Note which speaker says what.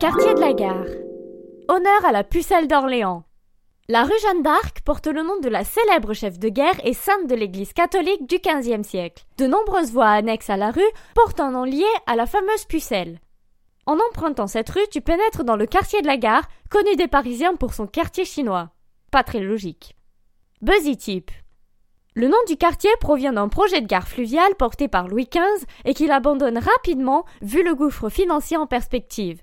Speaker 1: Quartier de la Gare. Honneur à la pucelle d'Orléans. La rue Jeanne d'Arc porte le nom de la célèbre chef de guerre et sainte de l'église catholique du XVe siècle. De nombreuses voies annexes à la rue portent un nom lié à la fameuse pucelle. En empruntant cette rue, tu pénètres dans le quartier de la gare, connu des Parisiens pour son quartier chinois. Pas très logique. Buzzy Tip. Le nom du quartier provient d'un projet de gare fluviale porté par Louis XV et qu'il abandonne rapidement vu le gouffre financier en perspective.